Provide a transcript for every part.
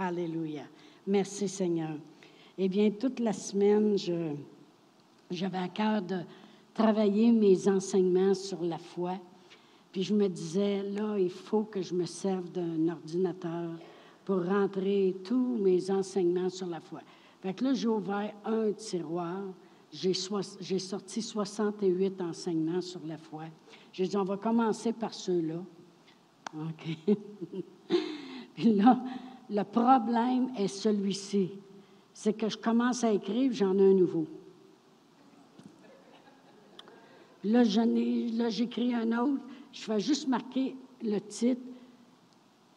Alléluia. Merci Seigneur. Eh bien, toute la semaine, j'avais à cœur de travailler mes enseignements sur la foi. Puis je me disais, là, il faut que je me serve d'un ordinateur pour rentrer tous mes enseignements sur la foi. Fait que là, j'ai ouvert un tiroir. J'ai, sorti 68 enseignements sur la foi. J'ai dit, on va commencer par ceux-là. OK. Puis là, le problème est celui-ci. C'est que je commence à écrire, j'en ai un nouveau. Là, j'écris un autre. Je fais juste marquer le titre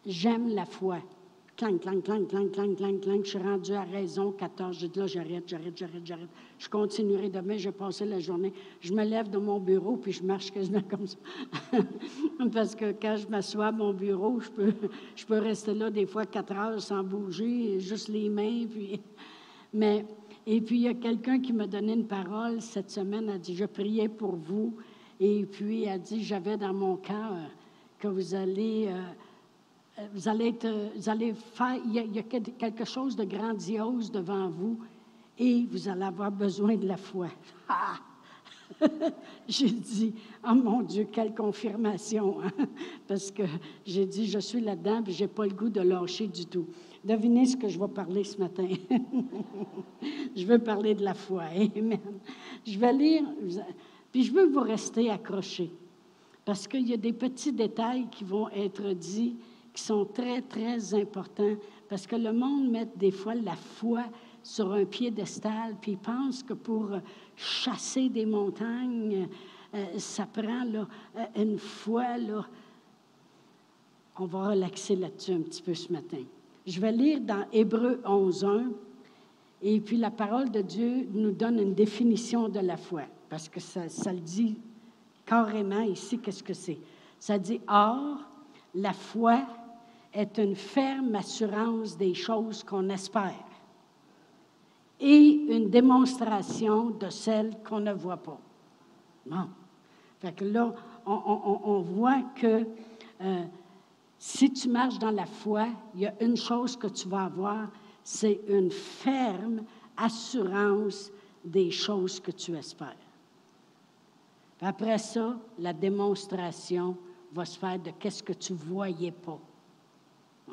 J'aime la foi clang, clang, clang, clang, clang, clang, clang. Je suis rendu à raison 14. Je dis là, j'arrête, j'arrête, j'arrête, j'arrête. Je continuerai demain, je vais passer la journée. Je me lève de mon bureau, puis je marche quasiment comme ça. Parce que quand je m'assois à mon bureau, je peux, je peux rester là des fois quatre heures sans bouger, juste les mains. Puis... Mais, et puis, il y a quelqu'un qui m'a donné une parole cette semaine. a dit Je priais pour vous. Et puis, elle a dit J'avais dans mon cœur que vous allez. Euh, vous allez, vous allez faire, il y, a, quelque chose de grandiose devant vous et vous allez avoir besoin de la foi. Ah! j'ai dit, oh mon Dieu, quelle confirmation, hein? parce que j'ai dit, je suis là-dedans, et je n'ai pas le goût de lâcher du tout. Devinez ce que je vais parler ce matin. je veux parler de la foi. Amen. Je vais lire, puis je veux vous rester accrochés, parce qu'il y a des petits détails qui vont être dits qui sont très, très importants parce que le monde met des fois la foi sur un piédestal, puis pense que pour chasser des montagnes, euh, ça prend là, euh, une foi. Là. On va relaxer là-dessus un petit peu ce matin. Je vais lire dans Hébreu 11.1, et puis la parole de Dieu nous donne une définition de la foi, parce que ça, ça le dit carrément ici, qu'est-ce que c'est? Ça dit, Or, la foi est une ferme assurance des choses qu'on espère et une démonstration de celles qu'on ne voit pas. Bon. Fait que là, on, voit que euh, si tu marches dans la foi, il y a une chose que tu vas avoir, c'est une ferme assurance des choses que tu espères. après ça, la démonstration va se faire de qu'est-ce que tu voyais pas.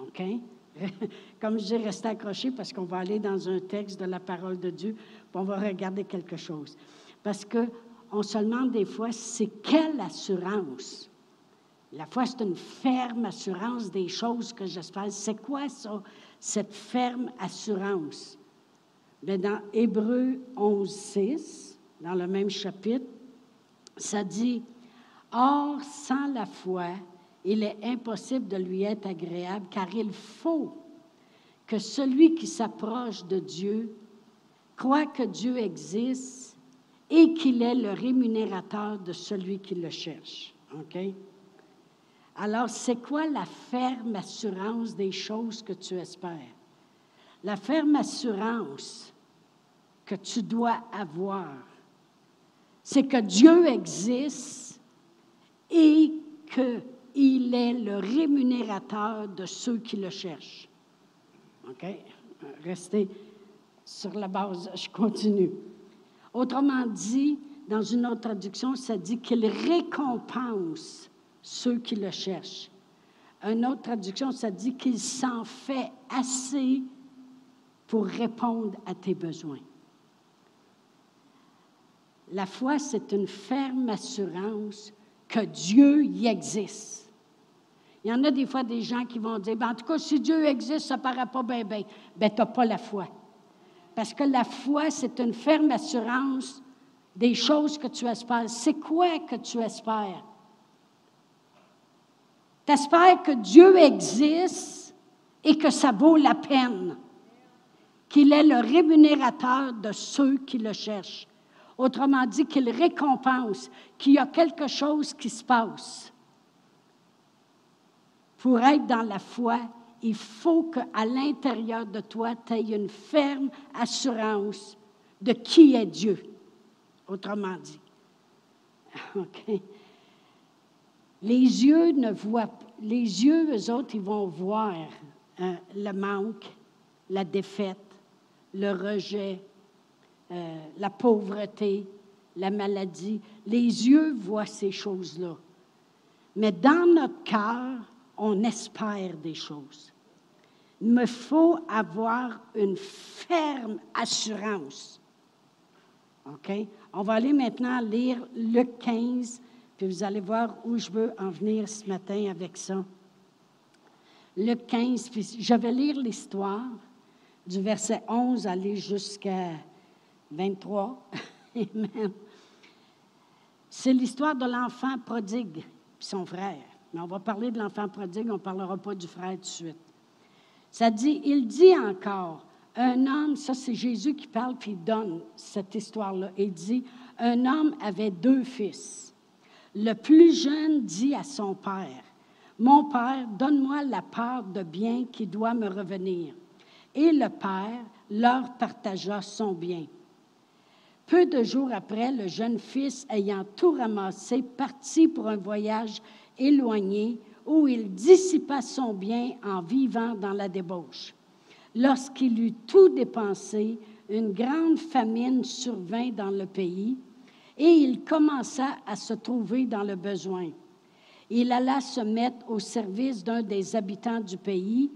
OK? Comme je dis, restez accrochés parce qu'on va aller dans un texte de la parole de Dieu, on va regarder quelque chose. Parce qu'on se demande des fois, c'est quelle assurance? La foi, c'est une ferme assurance des choses que j'espère. C'est quoi ça, cette ferme assurance? Bien, dans Hébreu 11, 6, dans le même chapitre, ça dit Or, sans la foi, il est impossible de lui être agréable, car il faut que celui qui s'approche de Dieu croit que Dieu existe et qu'il est le rémunérateur de celui qui le cherche. OK? Alors, c'est quoi la ferme assurance des choses que tu espères? La ferme assurance que tu dois avoir, c'est que Dieu existe et que il est le rémunérateur de ceux qui le cherchent. OK? Restez sur la base, je continue. Autrement dit, dans une autre traduction, ça dit qu'il récompense ceux qui le cherchent. Une autre traduction, ça dit qu'il s'en fait assez pour répondre à tes besoins. La foi, c'est une ferme assurance que Dieu y existe. Il y en a des fois des gens qui vont dire, ben, en tout cas, si Dieu existe, ça ne paraît pas bien, bien. Ben, tu n'as pas la foi. Parce que la foi, c'est une ferme assurance des choses que tu espères. C'est quoi que tu espères? Tu espères que Dieu existe et que ça vaut la peine, qu'il est le rémunérateur de ceux qui le cherchent. Autrement dit, qu'il récompense, qu'il y a quelque chose qui se passe. Pour être dans la foi, il faut qu'à l'intérieur de toi, tu aies une ferme assurance de qui est Dieu, autrement dit. Les yeux ne voient. Les yeux, eux autres, ils vont voir euh, le manque, la défaite, le rejet, euh, la pauvreté, la maladie. Les yeux voient ces choses-là. Mais dans notre cœur, on espère des choses. Il me faut avoir une ferme assurance. OK? On va aller maintenant lire Luc 15, puis vous allez voir où je veux en venir ce matin avec ça. Luc 15, puis je vais lire l'histoire du verset 11 aller jusqu'à 23. Amen. C'est l'histoire de l'enfant prodigue et son frère. Mais on va parler de l'enfant prodigue, on ne parlera pas du frère tout de suite. Ça dit, il dit encore, un homme, ça c'est Jésus qui parle, puis donne cette histoire-là. Il dit, un homme avait deux fils. Le plus jeune dit à son père, Mon père, donne-moi la part de bien qui doit me revenir. Et le père leur partagea son bien. Peu de jours après, le jeune fils, ayant tout ramassé, partit pour un voyage éloigné où il dissipa son bien en vivant dans la débauche. Lorsqu'il eut tout dépensé, une grande famine survint dans le pays et il commença à se trouver dans le besoin. Il alla se mettre au service d'un des habitants du pays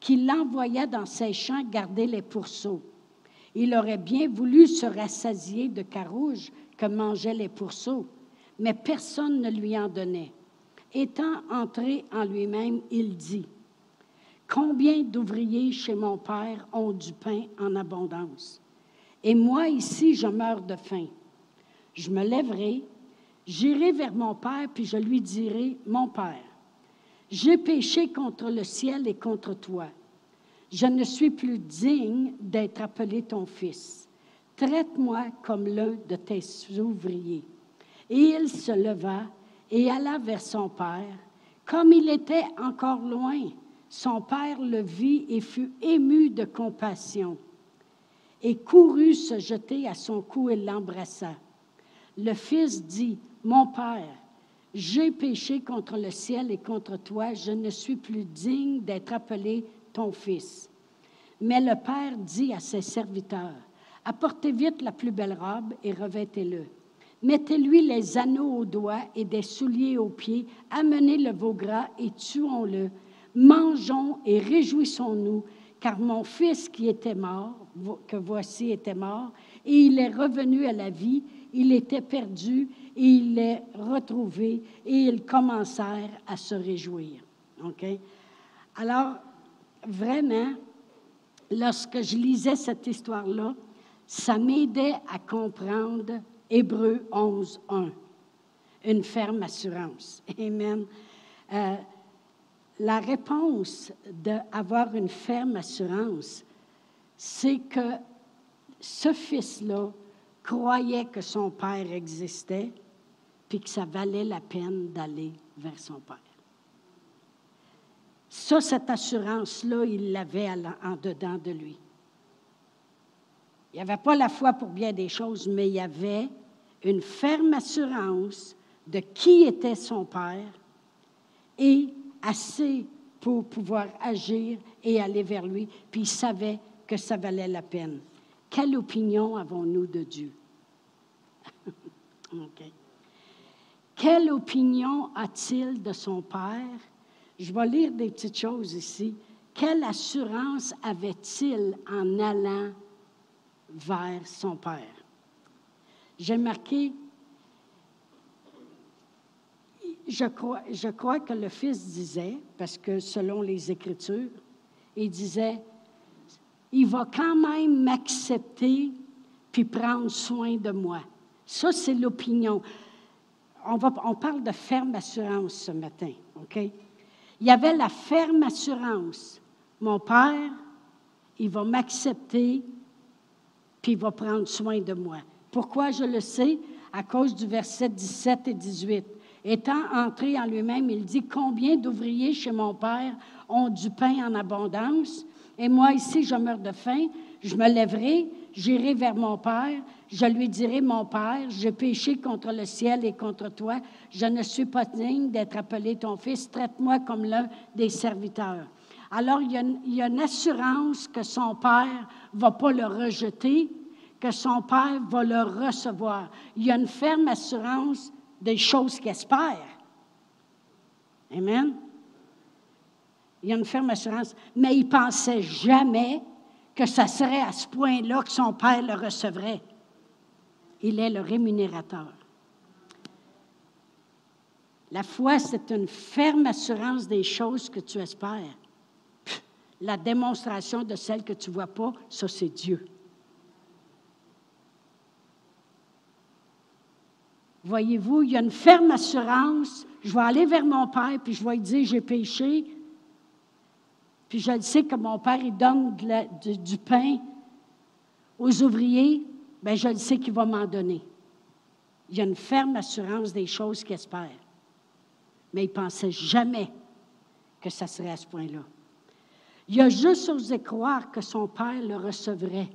qui l'envoya dans ses champs garder les pourceaux. Il aurait bien voulu se rassasier de carouge que mangeaient les pourceaux, mais personne ne lui en donnait. Étant entré en lui-même, il dit, Combien d'ouvriers chez mon Père ont du pain en abondance? Et moi ici, je meurs de faim. Je me lèverai, j'irai vers mon Père, puis je lui dirai, Mon Père, j'ai péché contre le ciel et contre toi je ne suis plus digne d'être appelé ton fils. Traite-moi comme l'un de tes ouvriers. Et il se leva et alla vers son père. Comme il était encore loin, son père le vit et fut ému de compassion et courut se jeter à son cou et l'embrassa. Le fils dit, Mon père, j'ai péché contre le ciel et contre toi, je ne suis plus digne d'être appelé Mais le père dit à ses serviteurs, Apportez vite la plus belle robe et revêtez-le. Mettez-lui les anneaux aux doigts et des souliers aux pieds. Amenez le veau gras et tuons-le. Mangeons et réjouissons-nous, car mon fils qui était mort, que voici était mort, et il est revenu à la vie. Il était perdu et il l'est retrouvé et ils commencèrent à se réjouir. Alors, vraiment, lorsque je lisais cette histoire-là, ça m'aidait à comprendre Hébreu 11, 1, une ferme assurance. Amen. Euh, la réponse d'avoir une ferme assurance, c'est que ce fils-là croyait que son père existait, puis que ça valait la peine d'aller vers son père. Ça, cette assurance-là, il l'avait en dedans de lui. Il n'y avait pas la foi pour bien des choses, mais il y avait une ferme assurance de qui était son Père et assez pour pouvoir agir et aller vers lui, puis il savait que ça valait la peine. Quelle opinion avons-nous de Dieu? Quelle opinion a-t-il de son Père? Je vais lire des petites choses ici. Quelle assurance avait-il en allant vers son Père? J'ai marqué, je crois, que le Fils disait, parce que selon les Écritures, il disait, il va quand même m'accepter puis prendre soin de moi. Ça, c'est l'opinion. On, on parle de ferme assurance ce matin, OK? Il y avait la ferme assurance. Mon Père, il va m'accepter, puis il va prendre soin de moi. Pourquoi je le sais? À cause du verset 17 et 18. Étant entré en lui-même, il dit, Combien d'ouvriers chez mon Père ont du pain en abondance, et moi ici, je meurs de faim, je me lèverai, j'irai vers mon Père, je lui dirai, mon Père, j'ai péché contre le ciel et contre toi, je ne suis pas digne d'être appelé ton fils, traite-moi comme l'un des serviteurs. Alors, il y, a une, assurance que son père ne va pas le rejeter, que son père va le recevoir. Il y a une ferme assurance des choses qu'il espère. Amen. Il y a une ferme assurance. Mais il pensait jamais que ça serait à ce point-là que son père le recevrait. Il est le rémunérateur. La foi, c'est une ferme assurance des choses que tu espères. La démonstration de celles que tu ne vois pas, ça c'est Dieu. Voyez-vous, il y a une ferme assurance. Je vais aller vers mon Père, puis je vais lui dire, j'ai péché. Puis je le sais que mon Père, il donne du, pain aux ouvriers. Bien, je le sais qu'il va m'en donner. Il y a une ferme assurance des choses qu'il espère. Mais il ne pensait jamais que ça serait à ce point-là. Il a juste osé croire que son Père le recevrait.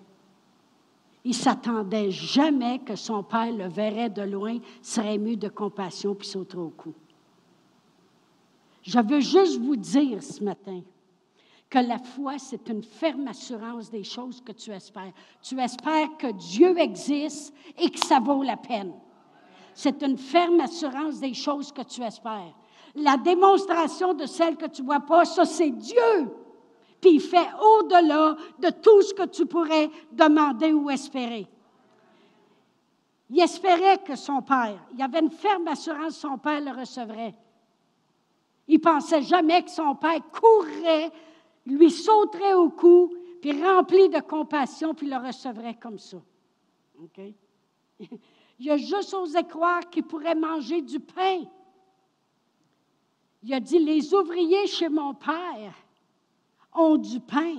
Il s'attendait jamais que son père le verrait de loin, serait ému de compassion puis sauterait au cou. Je veux juste vous dire ce matin que la foi, c'est une ferme assurance des choses que tu espères. Tu espères que Dieu existe et que ça vaut la peine. C'est une ferme assurance des choses que tu espères. La démonstration de celles que tu ne vois pas, ça c'est Dieu puis il fait au-delà de tout ce que tu pourrais demander ou espérer. Il espérait que son père, il avait une ferme assurance que son père le recevrait. Il pensait jamais que son père courrait, lui sauterait au cou, puis rempli de compassion, puis le recevrait comme ça. Il a juste osé croire qu'il pourrait manger du pain. Il a dit, les ouvriers chez mon père, ont du pain.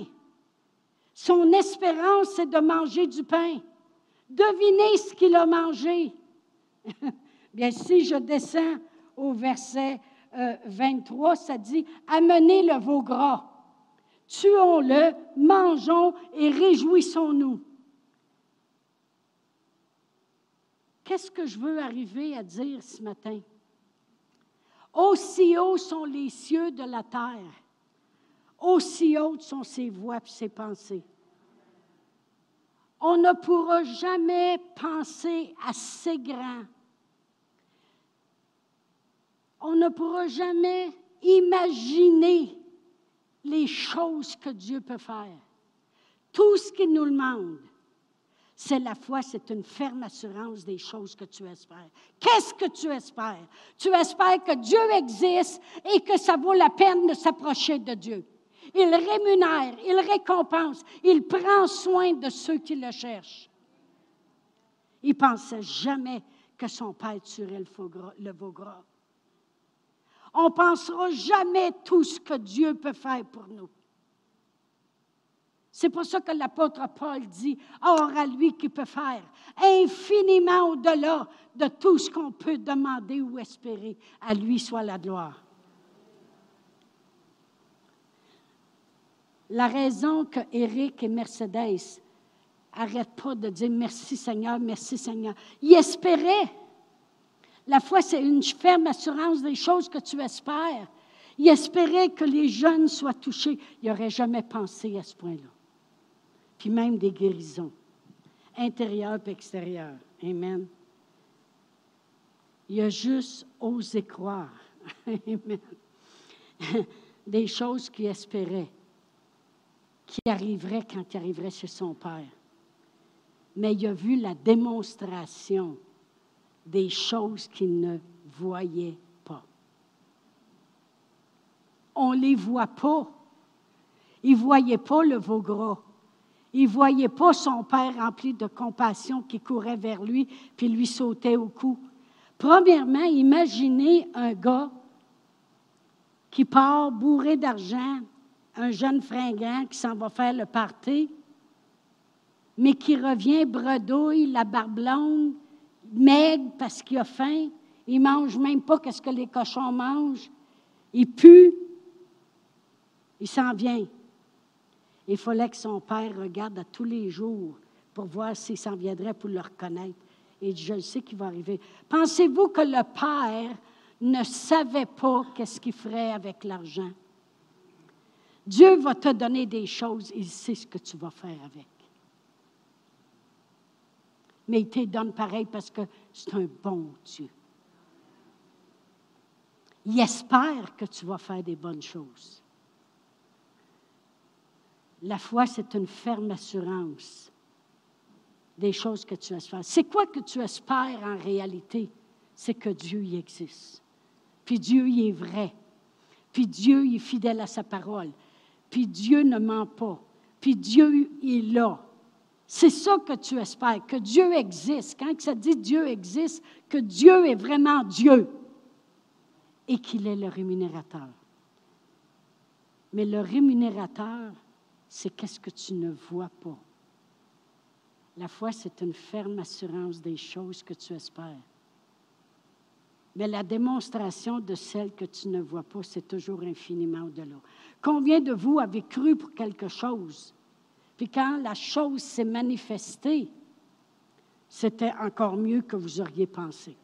Son espérance, c'est de manger du pain. Devinez ce qu'il a mangé. Bien, si je descends au verset 23, euh, ça dit Amenez le veau gras, tuons-le, mangeons et réjouissons-nous. Qu'est-ce que je veux arriver à dire ce matin? Aussi hauts sont les cieux de la terre aussi hautes sont ses voix et ses pensées. On ne pourra jamais penser assez grand. On ne pourra jamais imaginer les choses que Dieu peut faire. Tout ce qu'il nous demande, c'est la foi, c'est une ferme assurance des choses que tu espères. Qu'est-ce que tu espères? Tu espères que Dieu existe et que ça vaut la peine de s'approcher de Dieu. Il rémunère, il récompense, il prend soin de ceux qui le cherchent. Il ne pensait jamais que son père tuerait le. On ne pensera jamais tout ce que Dieu peut faire pour nous. C'est pour ça que l'apôtre Paul dit, Or à lui qui peut faire infiniment au-delà de tout ce qu'on peut demander ou espérer, à lui soit la gloire. La raison que Eric et Mercedes n'arrêtent pas de dire merci Seigneur, merci Seigneur, ils espéraient. La foi, c'est une ferme assurance des choses que tu espères. Ils espéraient que les jeunes soient touchés. Ils n'auraient jamais pensé à ce point-là. Puis même des guérisons, intérieures et extérieures. Amen. Il a juste osé croire. Amen. Des choses qu'il espérait qui arriverait quand il arriverait chez son père. Mais il a vu la démonstration des choses qu'il ne voyait pas. On ne les voit pas. Il ne voyait pas le veau gras. Il ne voyait pas son père rempli de compassion qui courait vers lui puis lui sautait au cou. Premièrement, imaginez un gars qui part bourré d'argent, un jeune fringant qui s'en va faire le party, mais qui revient bredouille, la barbe blonde, maigre parce qu'il a faim. Il mange même pas ce que les cochons mangent. Il pue. Il s'en vient. Il fallait que son père regarde à tous les jours pour voir s'il s'en viendrait pour le reconnaître. Et je sais qu'il va arriver. Pensez-vous que le père ne savait pas qu'est-ce qu'il ferait avec l'argent? Dieu va te donner des choses, il sait ce que tu vas faire avec. Mais il te donne pareil parce que c'est un bon Dieu. Il espère que tu vas faire des bonnes choses. La foi, c'est une ferme assurance des choses que tu espères. C'est quoi que tu espères en réalité? C'est que Dieu y existe. Puis Dieu y est vrai. Puis Dieu y est fidèle à sa parole. Puis Dieu ne ment pas. Puis Dieu est là. C'est ça que tu espères, que Dieu existe. Quand ça dit Dieu existe, que Dieu est vraiment Dieu et qu'il est le rémunérateur. Mais le rémunérateur, c'est qu'est-ce que tu ne vois pas. La foi, c'est une ferme assurance des choses que tu espères. Mais la démonstration de celles que tu ne vois pas, c'est toujours infiniment au-delà. Combien de vous avez cru pour quelque chose? Quand la chose s'est manifestée, c'était encore mieux que vous auriez pensé.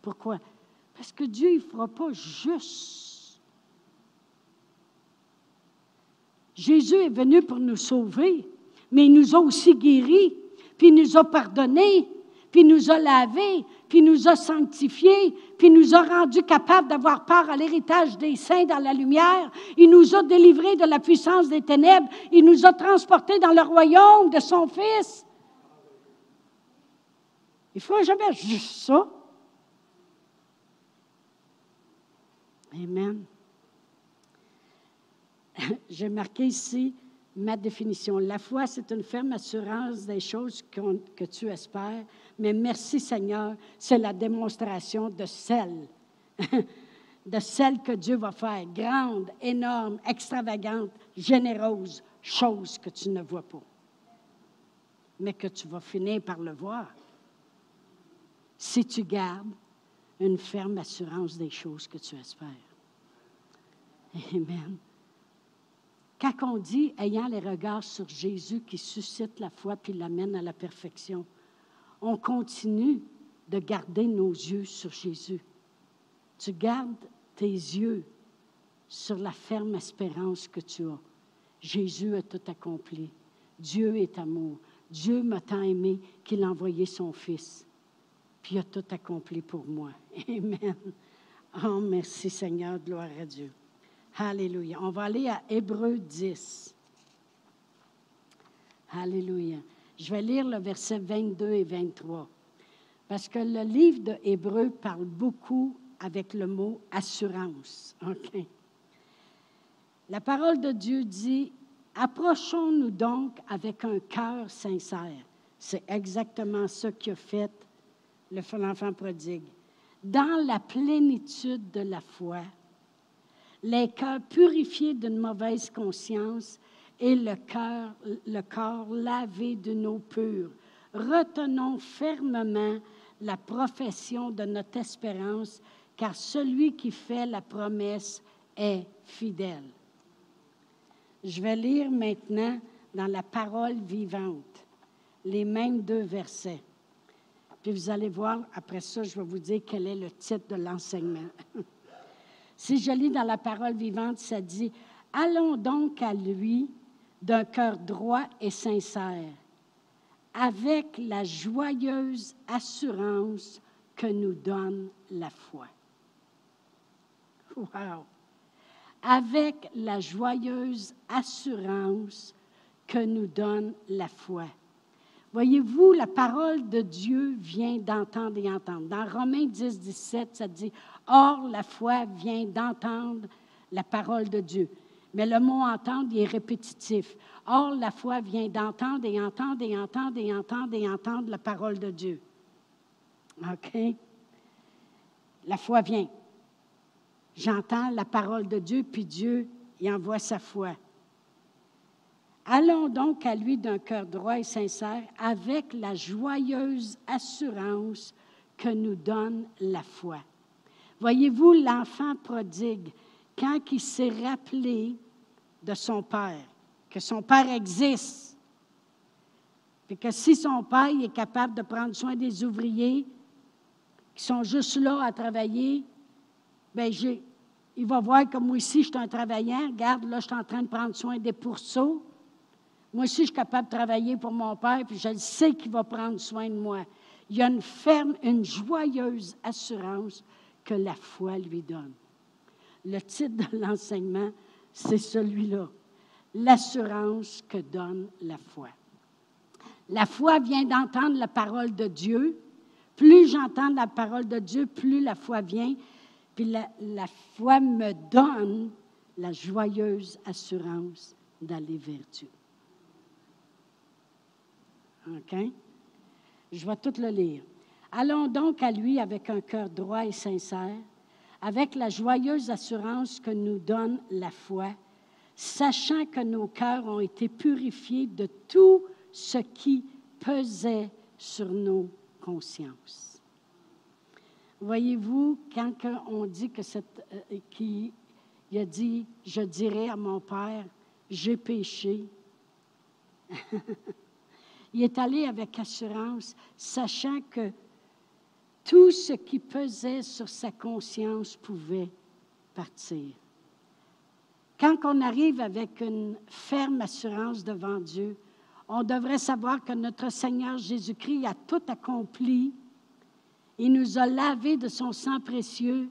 Pourquoi? Parce que Dieu ne fera pas juste. Jésus est venu pour nous sauver, mais il nous a aussi guéris, puis il nous a pardonnés, puis il nous a lavés, il nous a sanctifiés, puis nous a rendus capables d'avoir part à l'héritage des saints dans la lumière. Il nous a délivrés de la puissance des ténèbres. Il nous a transportés dans le royaume de son Fils. Il faut jamais juste ça. Amen. J'ai marqué ici ma définition. La foi, c'est une ferme assurance des choses que tu espères, mais merci Seigneur, c'est la démonstration de celle, de celle que Dieu va faire, grande, énorme, extravagante, généreuse, chose que tu ne vois pas, mais que tu vas finir par le voir si tu gardes une ferme assurance des choses que tu espères. Amen. Quand on dit ayant les regards sur Jésus qui suscite la foi puis l'amène à la perfection, on continue de garder nos yeux sur Jésus. Tu gardes tes yeux sur la ferme espérance que tu as. Jésus a tout accompli. Dieu est amour. Dieu m'a tant aimé qu'il a envoyé son Fils. Puis il a tout accompli pour moi. Amen. Oh, merci Seigneur, gloire à Dieu. Alléluia. On va aller à Hébreu 10. Alléluia. Je vais lire le verset 22 et 23. Parce que le livre de Hébreu parle beaucoup avec le mot assurance. La parole de Dieu dit Approchons-nous donc avec un cœur sincère. C'est exactement ce qu'a fait l'enfant prodigue. Dans la plénitude de la foi, les cœurs purifiés d'une mauvaise conscience et le, le corps lavé d'une eau pure. Retenons fermement la profession de notre espérance, car celui qui fait la promesse est fidèle. Je vais lire maintenant dans la parole vivante les mêmes deux versets. Puis vous allez voir, après ça, je vais vous dire quel est le titre de l'enseignement. Si je lis dans la parole vivante, ça dit, Allons donc à lui d'un cœur droit et sincère, avec la joyeuse assurance que nous donne la foi. Wow! Avec la joyeuse assurance que nous donne la foi. Voyez-vous, la parole de Dieu vient d'entendre et entendre. Dans Romains 10, 17, ça dit Or, la foi vient d'entendre la parole de Dieu. Mais le mot entendre, est répétitif. Or, la foi vient d'entendre et entendre et entendre et entendre et entendre la parole de Dieu. OK? La foi vient. J'entends la parole de Dieu, puis Dieu, il envoie sa foi. Allons donc à lui d'un cœur droit et sincère, avec la joyeuse assurance que nous donne la foi. Voyez-vous, l'enfant prodigue, quand il s'est rappelé de son père, que son père existe, et que si son père est capable de prendre soin des ouvriers qui sont juste là à travailler, bien, il va voir que moi aussi, je suis un travaillant. Regarde, là, je suis en train de prendre soin des pourceaux. Moi aussi, je suis capable de travailler pour mon père, puis je sais qu'il va prendre soin de moi. Il y a une ferme, une joyeuse assurance que la foi lui donne. Le titre de l'enseignement, c'est celui-là. L'assurance que donne la foi. La foi vient d'entendre la parole de Dieu. Plus j'entends la parole de Dieu, plus la foi vient. Puis la, foi me donne la joyeuse assurance d'aller vers Dieu. OK? Je vais tout le lire. Allons donc à lui avec un cœur droit et sincère, avec la joyeuse assurance que nous donne la foi, sachant que nos cœurs ont été purifiés de tout ce qui pesait sur nos consciences. Voyez-vous, quand on dit que euh, qui, il a dit, je dirai à mon Père, j'ai péché. il est allé avec assurance, sachant que tout ce qui pesait sur sa conscience pouvait partir. Quand on arrive avec une ferme assurance devant Dieu, on devrait savoir que notre Seigneur Jésus-Christ a tout accompli. Il nous a lavé de son sang précieux,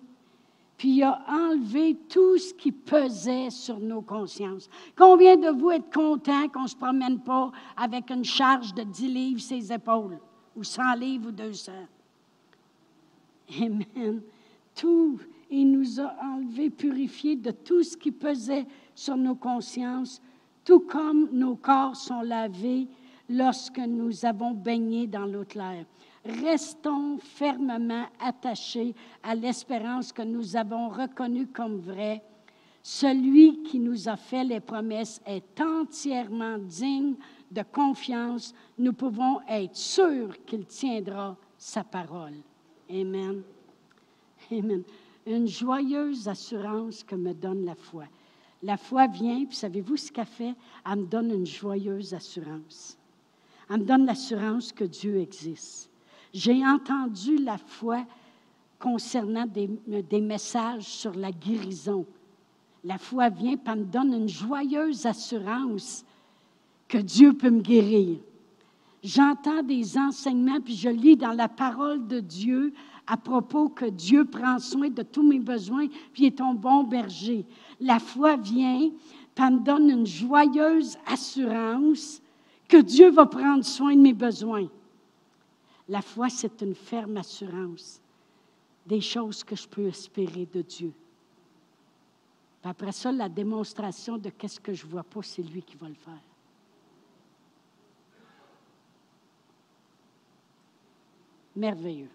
puis il a enlevé tout ce qui pesait sur nos consciences. Combien de vous êtes contents qu'on ne se promène pas avec une charge de 10 livres ses épaules, ou 100 livres ou 200? Amen. Tout, il nous a enlevé, purifié de tout ce qui pesait sur nos consciences, tout comme nos corps sont lavés lorsque nous avons baigné dans l'eau claire. Restons fermement attachés à l'espérance que nous avons reconnue comme vraie. Celui qui nous a fait les promesses est entièrement digne de confiance. Nous pouvons être sûrs qu'il tiendra sa parole. Amen. Amen. Une joyeuse assurance que me donne la foi. La foi vient, puis savez-vous ce qu'elle fait? Elle me donne une joyeuse assurance. Elle me donne l'assurance que Dieu existe. J'ai entendu la foi concernant des, des, messages sur la guérison. La foi vient, puis elle me donne une joyeuse assurance que Dieu peut me guérir. J'entends des enseignements, puis je lis dans la parole de Dieu à propos que Dieu prend soin de tous mes besoins, puis est ton bon berger. La foi vient, puis elle me donne une joyeuse assurance que Dieu va prendre soin de mes besoins. La foi, c'est une ferme assurance des choses que je peux espérer de Dieu. Puis après ça, la démonstration de qu'est-ce que je ne vois pas, c'est lui qui va le faire. Merveilleux.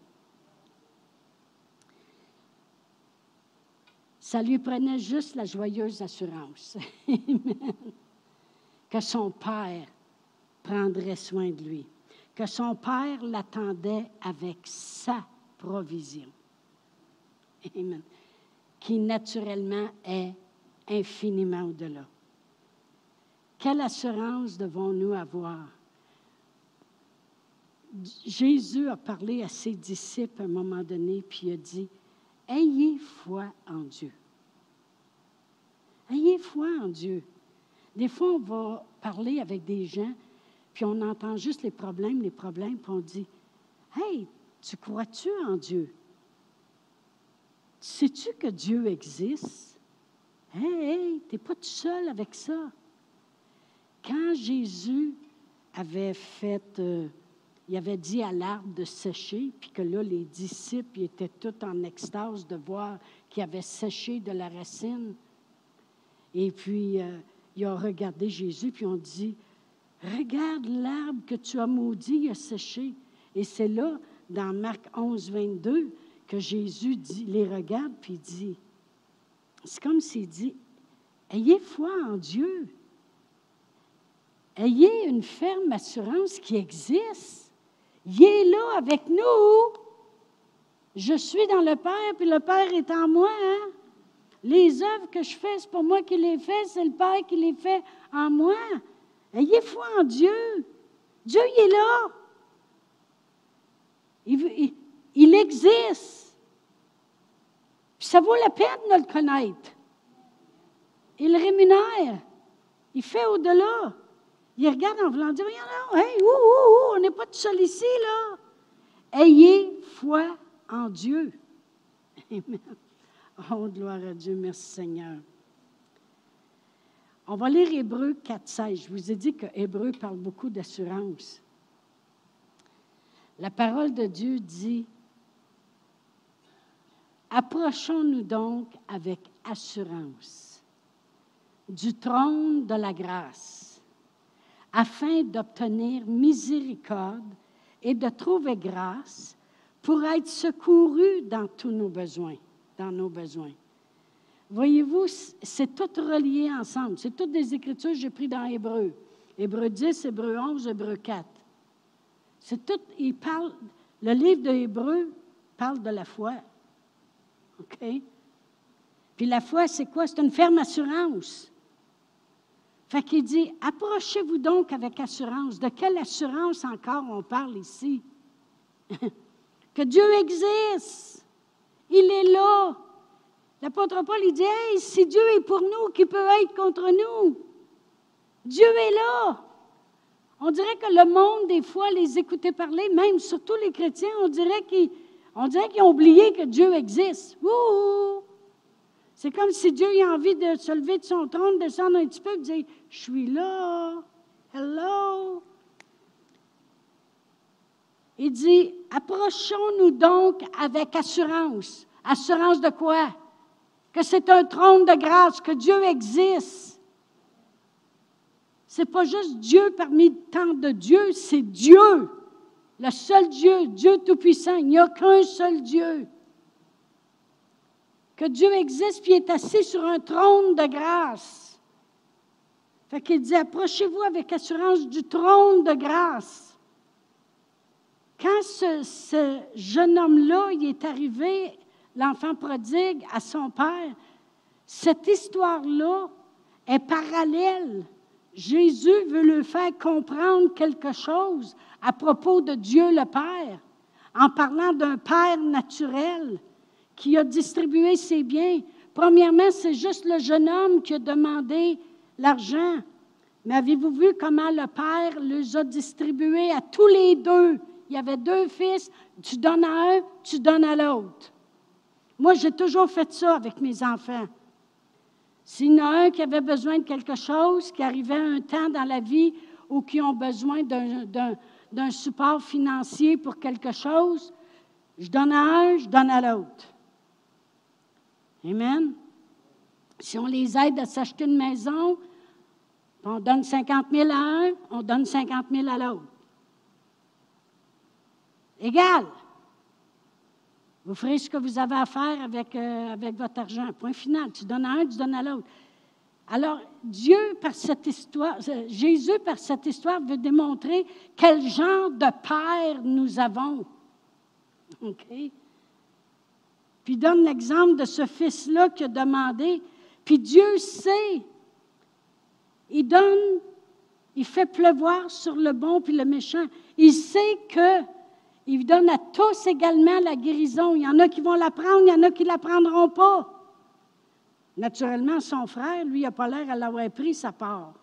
Ça lui prenait juste la joyeuse assurance que son Père prendrait soin de lui, que son Père l'attendait avec sa provision. Amen. Qui naturellement est infiniment au-delà. Quelle assurance devons-nous avoir? Jésus a parlé à ses disciples à un moment donné, puis il a dit, Ayez foi en Dieu. Ayez foi en Dieu. Des fois, on va parler avec des gens, puis on entend juste les problèmes, les problèmes, puis on dit Hey, tu crois-tu en Dieu? Sais-tu que Dieu existe? Hey, hey, tu n'es pas tout seul avec ça. Quand Jésus avait fait. Euh, il avait dit à l'arbre de sécher, puis que là, les disciples étaient tous en extase de voir qu'il avait séché de la racine. Et puis, euh, ils ont regardé Jésus, puis ont dit, regarde l'arbre que tu as maudit, il a séché. Et c'est là, dans Marc 11, 22, que Jésus les regarde, puis dit, c'est comme s'il dit, ayez foi en Dieu. Ayez une ferme assurance qui existe. Il est là avec nous. Je suis dans le Père, puis le Père est en moi. Hein? Les œuvres que je fais, c'est pas moi qui les fais, c'est le Père qui les fait en moi. Ayez foi en Dieu. Dieu, il est là. Il, il, il existe. Puis ça vaut la peine de le connaître. Il rémunère. Il fait au-delà. Il regarde en voulant dire, non, hey, on n'est pas tout seul ici, là. Ayez foi en Dieu. Amen. Oh, gloire à Dieu, merci Seigneur. On va lire Hébreu 4, 16. Je vous ai dit que Hébreu parle beaucoup d'assurance. La parole de Dieu dit Approchons-nous donc avec assurance du trône de la grâce, afin d'obtenir miséricorde et de trouver grâce pour être secourus dans tous nos besoins, dans nos besoins. Voyez-vous, c'est tout relié ensemble. C'est toutes des écritures que j'ai prises dans Hébreu. Hébreu 10, Hébreu 11, Hébreu 4. C'est tout, il parle, le livre de Hébreu parle de la foi. OK? Puis la foi, c'est quoi? C'est une ferme assurance. Fait qu'il dit, approchez-vous donc avec assurance. De quelle assurance encore on parle ici? que Dieu existe. Il est là. L'apôtre Paul, il dit, si Dieu est pour nous, qui peut être contre nous? Dieu est là. On dirait que le monde, des fois, les écoutait parler, même surtout les chrétiens, on dirait qu'ils, ont oublié que Dieu existe. C'est comme si Dieu a envie de se lever de son trône, descendre un petit peu et dire Je suis là. Hello. Il dit Approchons-nous donc avec assurance. Assurance de quoi? que c'est un trône de grâce, que Dieu existe. Ce n'est pas juste Dieu parmi tant de dieux, c'est Dieu, le seul Dieu, Dieu Tout-Puissant. Il n'y a qu'un seul Dieu. Que Dieu existe puis est assis sur un trône de grâce. Fait qu'il dit approchez-vous avec assurance du trône de grâce. Quand ce, jeune homme-là est arrivé l'enfant prodigue à son père, cette histoire-là est parallèle. Jésus veut lui faire comprendre quelque chose à propos de Dieu le Père, en parlant d'un Père naturel qui a distribué ses biens. Premièrement, c'est juste le jeune homme qui a demandé l'argent. Mais avez-vous vu comment le Père les a distribués à tous les deux? Il y avait deux fils, tu donnes à un, tu donnes à l'autre. Moi, j'ai toujours fait ça avec mes enfants. S'il y en a un qui avait besoin de quelque chose, qui arrivait à un temps dans la vie ou qui ont besoin d'un support financier pour quelque chose, je donne à un, je donne à l'autre. Amen. Si on les aide à s'acheter une maison, on donne 50 000 à un, on donne 50 000 à l'autre. Égal. Vous ferez ce que vous avez à faire avec, euh, avec votre argent. Point final. Tu donnes à un, tu donnes à l'autre. Alors, Dieu, par cette histoire, euh, Jésus, par cette histoire, veut démontrer quel genre de père nous avons. OK? Puis donne l'exemple de ce fils-là qui a demandé. Puis Dieu sait. Il donne, il fait pleuvoir sur le bon puis le méchant. Il sait que il donne à tous également la guérison. Il y en a qui vont la prendre, il y en a qui ne la prendront pas. Naturellement, son frère, lui, n'a pas l'air à l'avoir pris sa part.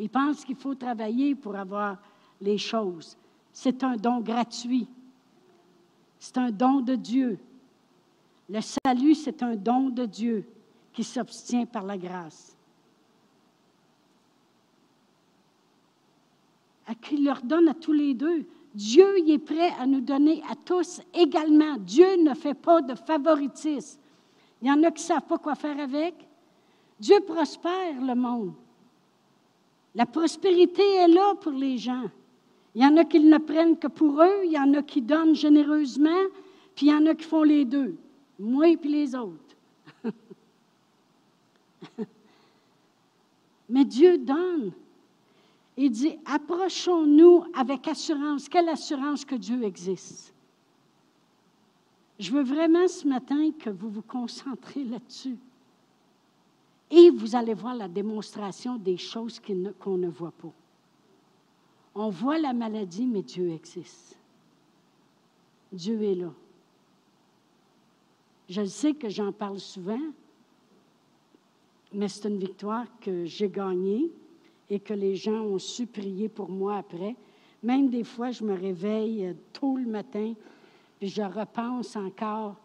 Il pense qu'il faut travailler pour avoir les choses. C'est un don gratuit. C'est un don de Dieu. Le salut, c'est un don de Dieu qui s'obtient par la grâce. À qui leur donne à tous les deux. Dieu y est prêt à nous donner à tous également. Dieu ne fait pas de favoritisme. Il y en a qui ne savent pas quoi faire avec. Dieu prospère le monde. La prospérité est là pour les gens. Il y en a qui ne prennent que pour eux, il y en a qui donnent généreusement, puis il y en a qui font les deux, moi et puis les autres. Mais Dieu donne. Il dit, approchons-nous avec assurance. Quelle assurance que Dieu existe? Je veux vraiment ce matin que vous vous concentrez là-dessus. Et vous allez voir la démonstration des choses qu'on ne voit pas. On voit la maladie, mais Dieu existe. Dieu est là. Je sais que j'en parle souvent, mais c'est une victoire que j'ai gagnée et que les gens ont su prier pour moi après. Même des fois, je me réveille tôt le matin, puis je repense encore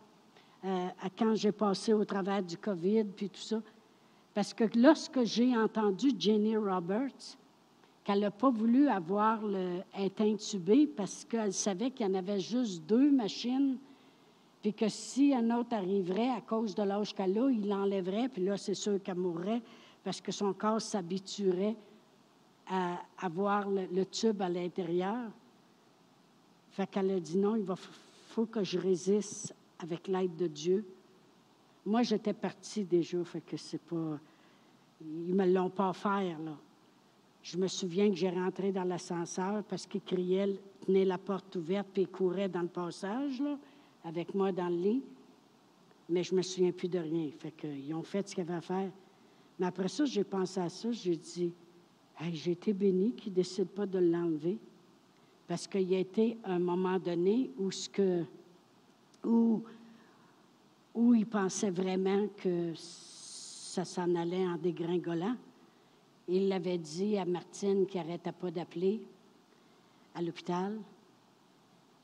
euh, à quand j'ai passé au travers du COVID, puis tout ça. Parce que lorsque j'ai entendu Jenny Roberts, qu'elle n'a pas voulu avoir le, être intubée parce qu'elle savait qu'il y en avait juste deux machines, puis que si un autre arriverait à cause de l'âge qu'elle a, il l'enlèverait, puis là, c'est sûr qu'elle mourrait parce que son corps s'habituerait à avoir le, tube à l'intérieur. Fait qu'elle a dit non, il va, faut que je résiste avec l'aide de Dieu. Moi, j'étais partie déjà, fait que c'est pas. Ils me l'ont pas offert, là. Je me souviens que j'ai rentré dans l'ascenseur parce qu'il criait, tenait la porte ouverte, puis il courait dans le passage, là, avec moi dans le lit. Mais je me souviens plus de rien. Fait qu'ils ont fait ce qu'ils avaient à faire. Mais après ça, j'ai pensé à ça, j'ai dit, j'ai été béni qu'ils ne décident pas de l'enlever. Parce qu'il y a été un moment donné où ce que où, où il pensait vraiment que ça s'en allait en dégringolant. Il l'avait dit à Martine qui n'arrêtait pas d'appeler à l'hôpital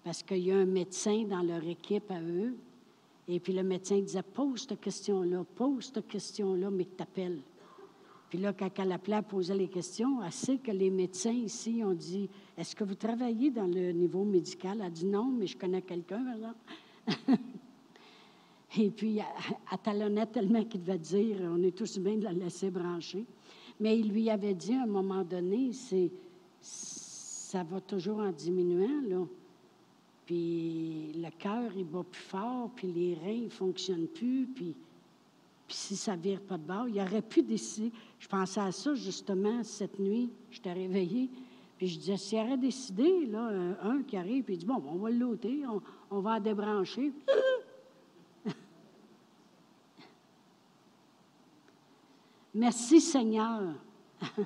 parce qu'il y a un médecin dans leur équipe à eux. Et puis le médecin disait Pose cette question-là, pose cette question-là, mais t'appelle. Puis là, quand à poser les questions, elle sait que les médecins ici ont dit Est-ce que vous travaillez dans le niveau médical? Elle a dit Non, mais je connais quelqu'un, Et puis, elle talonnait tellement qu'il devait dire On est tous bien de la laisser brancher. Mais il lui avait dit à un moment donné c'est, Ça va toujours en diminuant, là. Puis le cœur, il bat plus fort, puis les reins, ils ne fonctionnent plus, puis. Si ça ne vire pas de bord, il aurait pu décider. Je pensais à ça justement cette nuit. J'étais réveillée. Puis je disais, s'il aurait décidé, là, un, qui arrive, puis il dit, bon, on va le loter, on, on va débrancher. Merci Seigneur.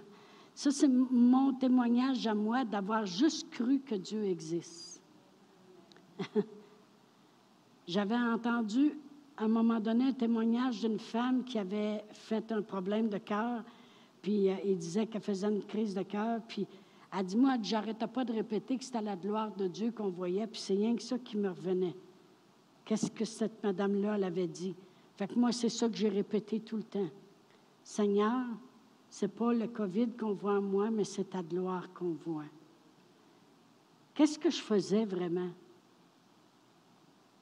Ça, c'est mon témoignage à moi d'avoir juste cru que Dieu existe. J'avais entendu à un moment donné un témoignage d'une femme qui avait fait un problème de cœur, puis euh, il disait qu'elle faisait une crise de cœur, puis elle dit, moi, j'arrêtais pas de répéter que c'était la gloire de Dieu qu'on voyait, puis c'est rien que ça qui me revenait. Qu'est-ce que cette madame-là, avait dit? Fait que moi, c'est ça que j'ai répété tout le temps. Seigneur, c'est pas le COVID qu'on voit en moi, mais c'est ta gloire qu'on voit. Qu'est-ce que je faisais vraiment?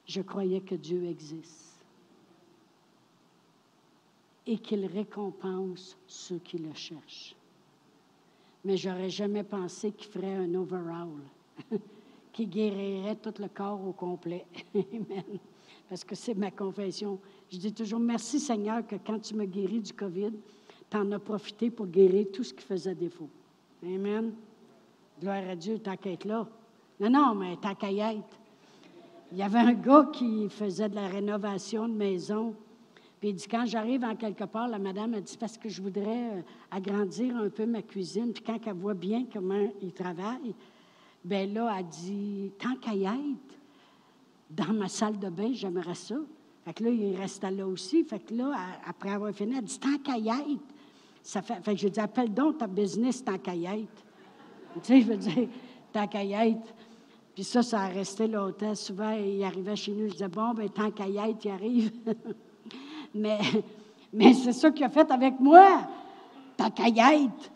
Je croyais que Dieu existe et qu'il récompense ceux qui le cherchent mais j'aurais jamais pensé qu'il ferait un overall, qui guérirait tout le corps au complet. Amen. Parce que c'est ma confession. Je dis toujours merci Seigneur que quand tu me guéris du COVID, tu en as profité pour guérir tout ce qui faisait défaut. Amen. Gloire à Dieu, être là. Non, non, mais être. Il y avait un gars qui faisait de la rénovation de maison puis il dit, quand j'arrive en quelque part, la madame a dit, parce que je voudrais euh, agrandir un peu ma cuisine. Puis quand elle voit bien comment il travaille, bien là, elle dit, tant qu'à y être, dans ma salle de bain, j'aimerais ça. Fait que là, il reste là aussi. Fait que là, après avoir fini, elle dit, tant qu'à y être. Ça fait, fait que j'ai dit, appelle donc ta business tant qu'à y être. tu sais, je veux dire, tant qu'à y être. Puis ça, ça a resté longtemps. Souvent, il arrivait chez nous, je disais, bon, ben tant qu'à y être, il arrive. Mais, mais c'est ça qu'il a fait avec moi. Ta caillette.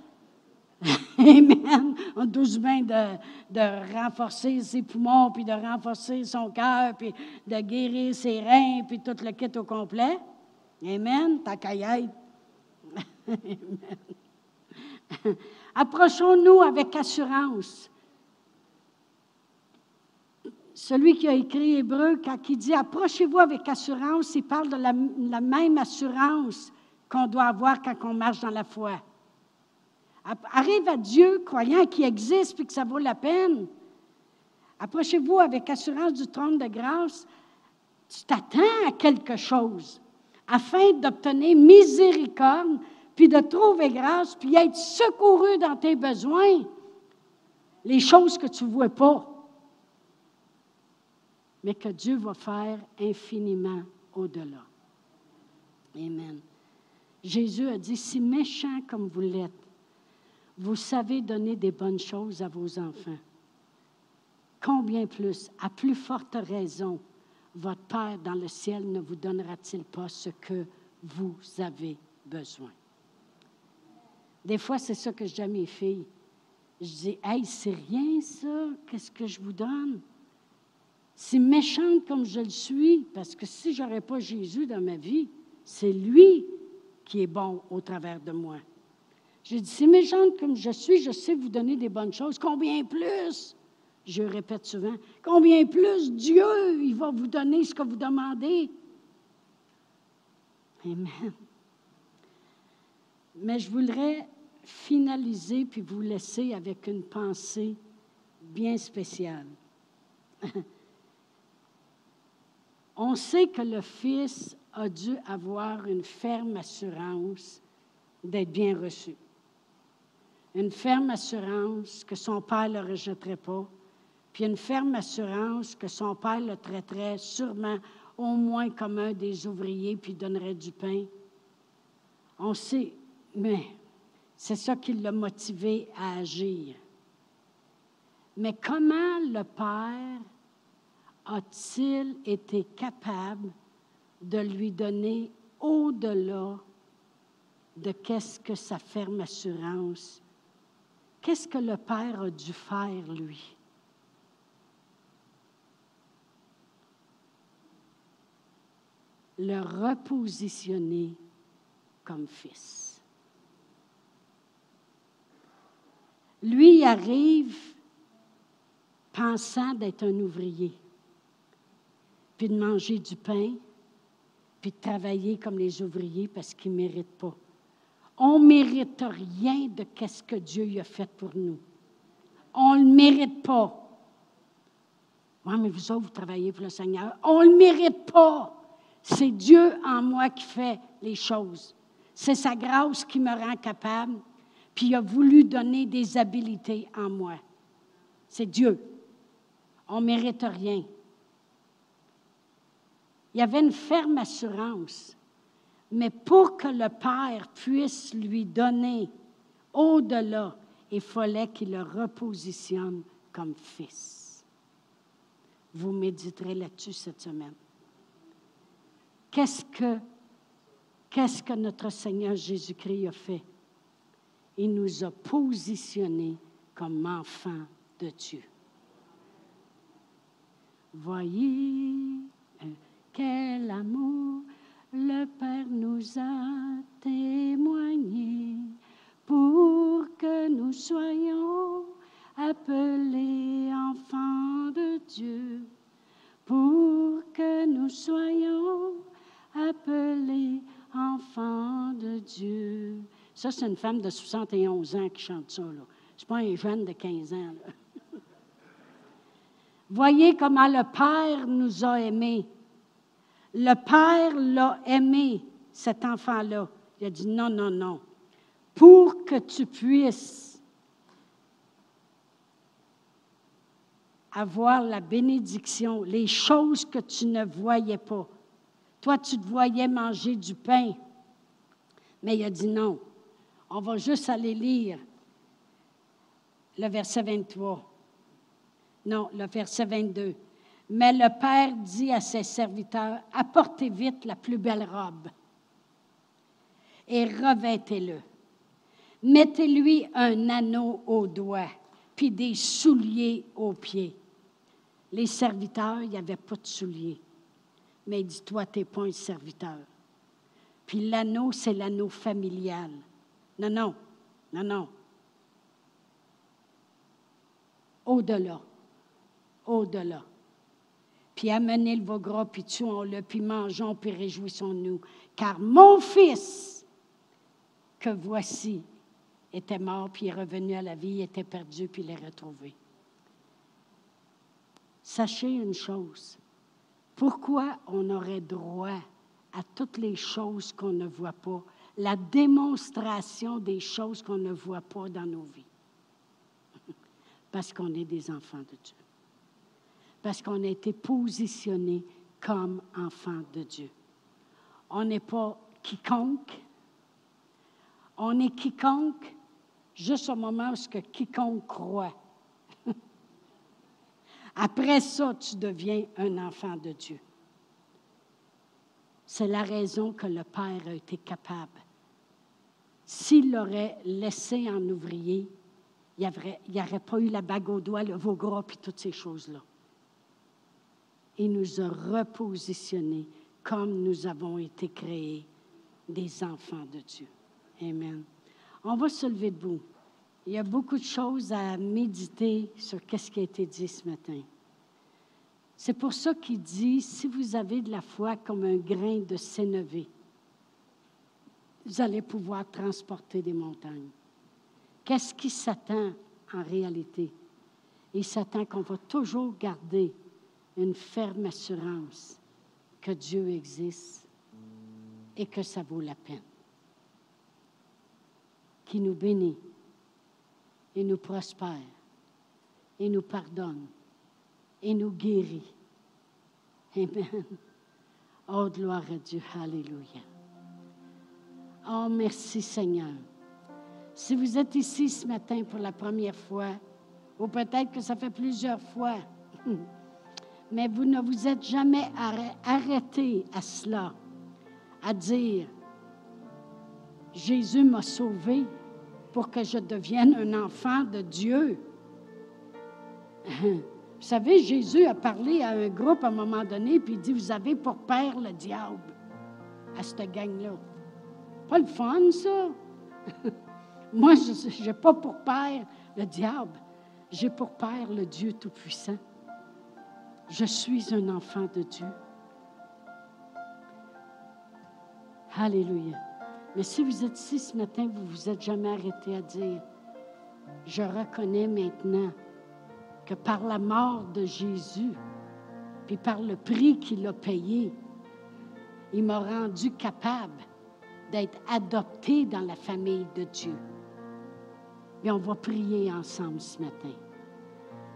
Amen. On douce bien de, de renforcer ses poumons, puis de renforcer son cœur, puis de guérir ses reins, puis tout le kit au complet. Amen. Ta caillette. Approchons-nous avec assurance celui qui a écrit Hébreu, quand il dit approchez-vous avec assurance, il parle de la, même assurance qu'on doit avoir quand on marche dans la foi. Arrive à Dieu, croyant qu'il existe et que ça vaut la peine. Approchez-vous avec assurance du trône de grâce. Tu t'attends à quelque chose afin d'obtenir miséricorde, puis de trouver grâce, puis être secouru dans tes besoins, les choses que tu ne vois pas mais que Dieu va faire infiniment au-delà. Amen. Jésus a dit, si méchant comme vous l'êtes, vous savez donner des bonnes choses à vos enfants. Combien plus, à plus forte raison, votre Père dans le ciel ne vous donnera-t-il pas ce que vous avez besoin? Des fois, c'est ça que je dis à mes filles. Je dis, hey, c'est rien ça, qu'est-ce que je vous donne? C'est méchante comme je le suis, parce que si je n'aurais pas Jésus dans ma vie, c'est lui qui est bon au travers de moi. J'ai dit, si méchante comme je suis, je sais vous donner des bonnes choses. Combien plus? Je répète souvent, combien plus Dieu, il va vous donner ce que vous demandez? Amen. Mais je voudrais finaliser puis vous laisser avec une pensée bien spéciale. On sait que le Fils a dû avoir une ferme assurance d'être bien reçu. Une ferme assurance que son Père ne le rejetterait pas, puis une ferme assurance que son Père le traiterait sûrement au moins comme un des ouvriers, puis donnerait du pain. On sait, mais c'est ça qui l'a motivé à agir. Mais comment le Père a-t-il été capable de lui donner au-delà de qu'est-ce que sa ferme assurance, qu'est-ce que le Père a dû faire, lui? Le repositionner comme fils. Lui arrive pensant d'être un ouvrier, puis de manger du pain, puis de travailler comme les ouvriers parce qu'ils ne méritent pas. On ne mérite rien de ce que Dieu a fait pour nous. On ne le mérite pas. Oui, mais vous autres, vous travaillez pour le Seigneur. On ne le mérite pas. C'est Dieu en moi qui fait les choses. C'est sa grâce qui me rend capable, puis il a voulu donner des habiletés en moi. C'est Dieu. On ne mérite rien. Il y avait une ferme assurance. Mais pour que le Père puisse lui donner au-delà, il fallait qu'il le repositionne comme fils. Vous méditerez là-dessus cette semaine. Qu'est-ce que, qu'est-ce que notre Seigneur Jésus-Christ a fait? Il nous a positionnés comme enfants de Dieu. Voyez quel amour le Père nous a témoigné pour que nous soyons appelés enfants de Dieu, pour que nous soyons appelés enfants de Dieu. Ça, c'est une femme de 71 ans qui chante ça. Ce n'est pas un jeune de 15 ans. Voyez comment le Père nous a aimés. Le père l'a aimé, cet enfant-là. Il a dit non, non, non. Pour que tu puisses avoir la bénédiction, les choses que tu ne voyais pas. Toi, tu te voyais manger du pain. Mais il a dit non. On va juste aller lire le verset 23. Non, le verset 22. Mais le Père dit à ses serviteurs, apportez vite la plus belle robe et revêtez-le. Mettez-lui un anneau au doigt, puis des souliers aux pieds. Les serviteurs, il n'y avait pas de souliers. Mais il dit, toi, tu n'es pas un serviteur. Puis l'anneau, c'est l'anneau familial. Non, non, non, non. Au-delà, au-delà puis amenez le gras, puis tuons-le, puis mangeons, puis réjouissons-nous. Car mon fils, que voici, était mort, puis est revenu à la vie, était perdu, puis l'est retrouvé. Sachez une chose, pourquoi on aurait droit à toutes les choses qu'on ne voit pas, la démonstration des choses qu'on ne voit pas dans nos vies? Parce qu'on est des enfants de Dieu parce qu'on a été positionné comme enfant de Dieu. On n'est pas quiconque. On est quiconque juste au moment où quiconque croit. Après ça, tu deviens un enfant de Dieu. C'est la raison que le Père a été capable. S'il l'aurait laissé en ouvrier, il n'y aurait, pas eu la bague au doigt, le veau gras, toutes ces choses-là. Il nous a repositionnés comme nous avons été créés, des enfants de Dieu. Amen. On va se lever debout. Il y a beaucoup de choses à méditer sur ce qui a été dit ce matin. C'est pour ça qu'il dit, si vous avez de la foi comme un grain de sénévé, vous allez pouvoir transporter des montagnes. Qu'est-ce qui s'attend en réalité? Il s'attend qu'on va toujours garder une ferme assurance que Dieu existe et que ça vaut la peine. Qui nous bénit et nous prospère et nous pardonne et nous guérit. Amen. Oh, gloire à Dieu. Alléluia. Oh, merci Seigneur. Si vous êtes ici ce matin pour la première fois, ou peut-être que ça fait plusieurs fois, mais vous ne vous êtes jamais arrêté à cela, à dire, Jésus m'a sauvé pour que je devienne un enfant de Dieu. Vous savez, Jésus a parlé à un groupe à un moment donné, puis il dit, vous avez pour père le diable à cette gang-là. Pas le fun, ça? Moi, je n'ai pas pour père le diable. J'ai pour père le Dieu Tout-Puissant. Je suis un enfant de Dieu. Alléluia. Mais si vous êtes ici ce matin, vous ne vous êtes jamais arrêté à dire, je reconnais maintenant que par la mort de Jésus, puis par le prix qu'il a payé, il m'a rendu capable d'être adopté dans la famille de Dieu. Et on va prier ensemble ce matin.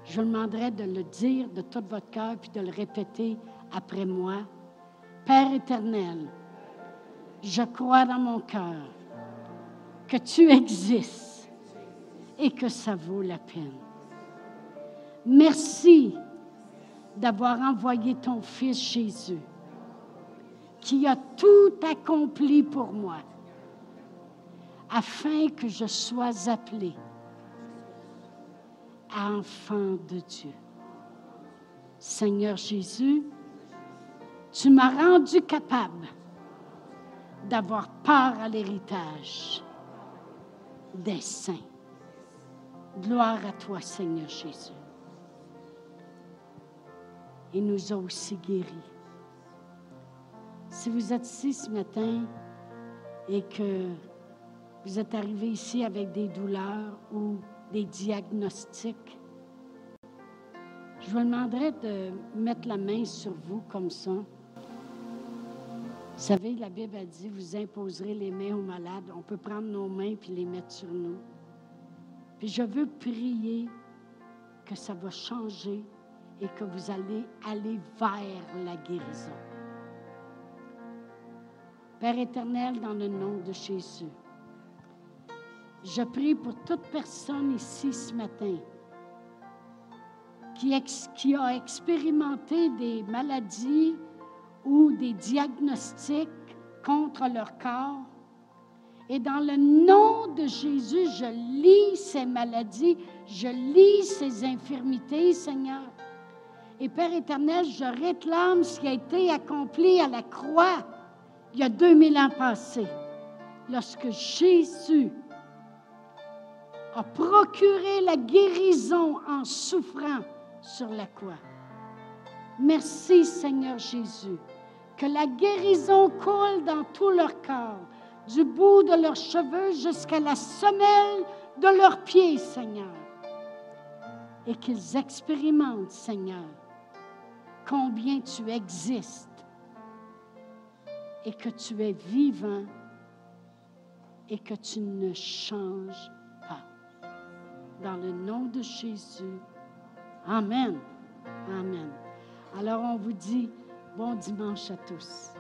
Je vous demanderai de le dire de tout votre cœur, puis de le répéter après moi. Père éternel, je crois dans mon cœur que tu existes et que ça vaut la peine. Merci d'avoir envoyé ton Fils Jésus, qui a tout accompli pour moi, afin que je sois appelé enfant de Dieu. Seigneur Jésus, tu m'as rendu capable d'avoir part à l'héritage des saints. Gloire à toi, Seigneur Jésus. Il nous a aussi guéris. Si vous êtes ici ce matin et que vous êtes arrivé ici avec des douleurs ou des diagnostics, je vous demanderai de mettre la main sur vous comme ça. Vous savez, la Bible a dit, vous imposerez les mains aux malades. On peut prendre nos mains puis les mettre sur nous. Puis je veux prier que ça va changer et que vous allez aller vers la guérison. Père éternel, dans le nom de Jésus, je prie pour toute personne ici ce matin qui, a expérimenté des maladies ou des diagnostics contre leur corps. Et dans le nom de Jésus, je lis ces maladies, je lis ces infirmités, Seigneur. Et Père éternel, je réclame ce qui a été accompli à la croix il y a 2000 ans passés, lorsque Jésus a la guérison en souffrant sur la croix. Merci Seigneur Jésus, que la guérison coule dans tout leur corps, du bout de leurs cheveux jusqu'à la semelle de leurs pieds, Seigneur, et qu'ils expérimentent, Seigneur, combien tu existes et que tu es vivant et que tu ne changes. Dans le nom de Jésus. Amen. Amen. Alors on vous dit bon dimanche à tous.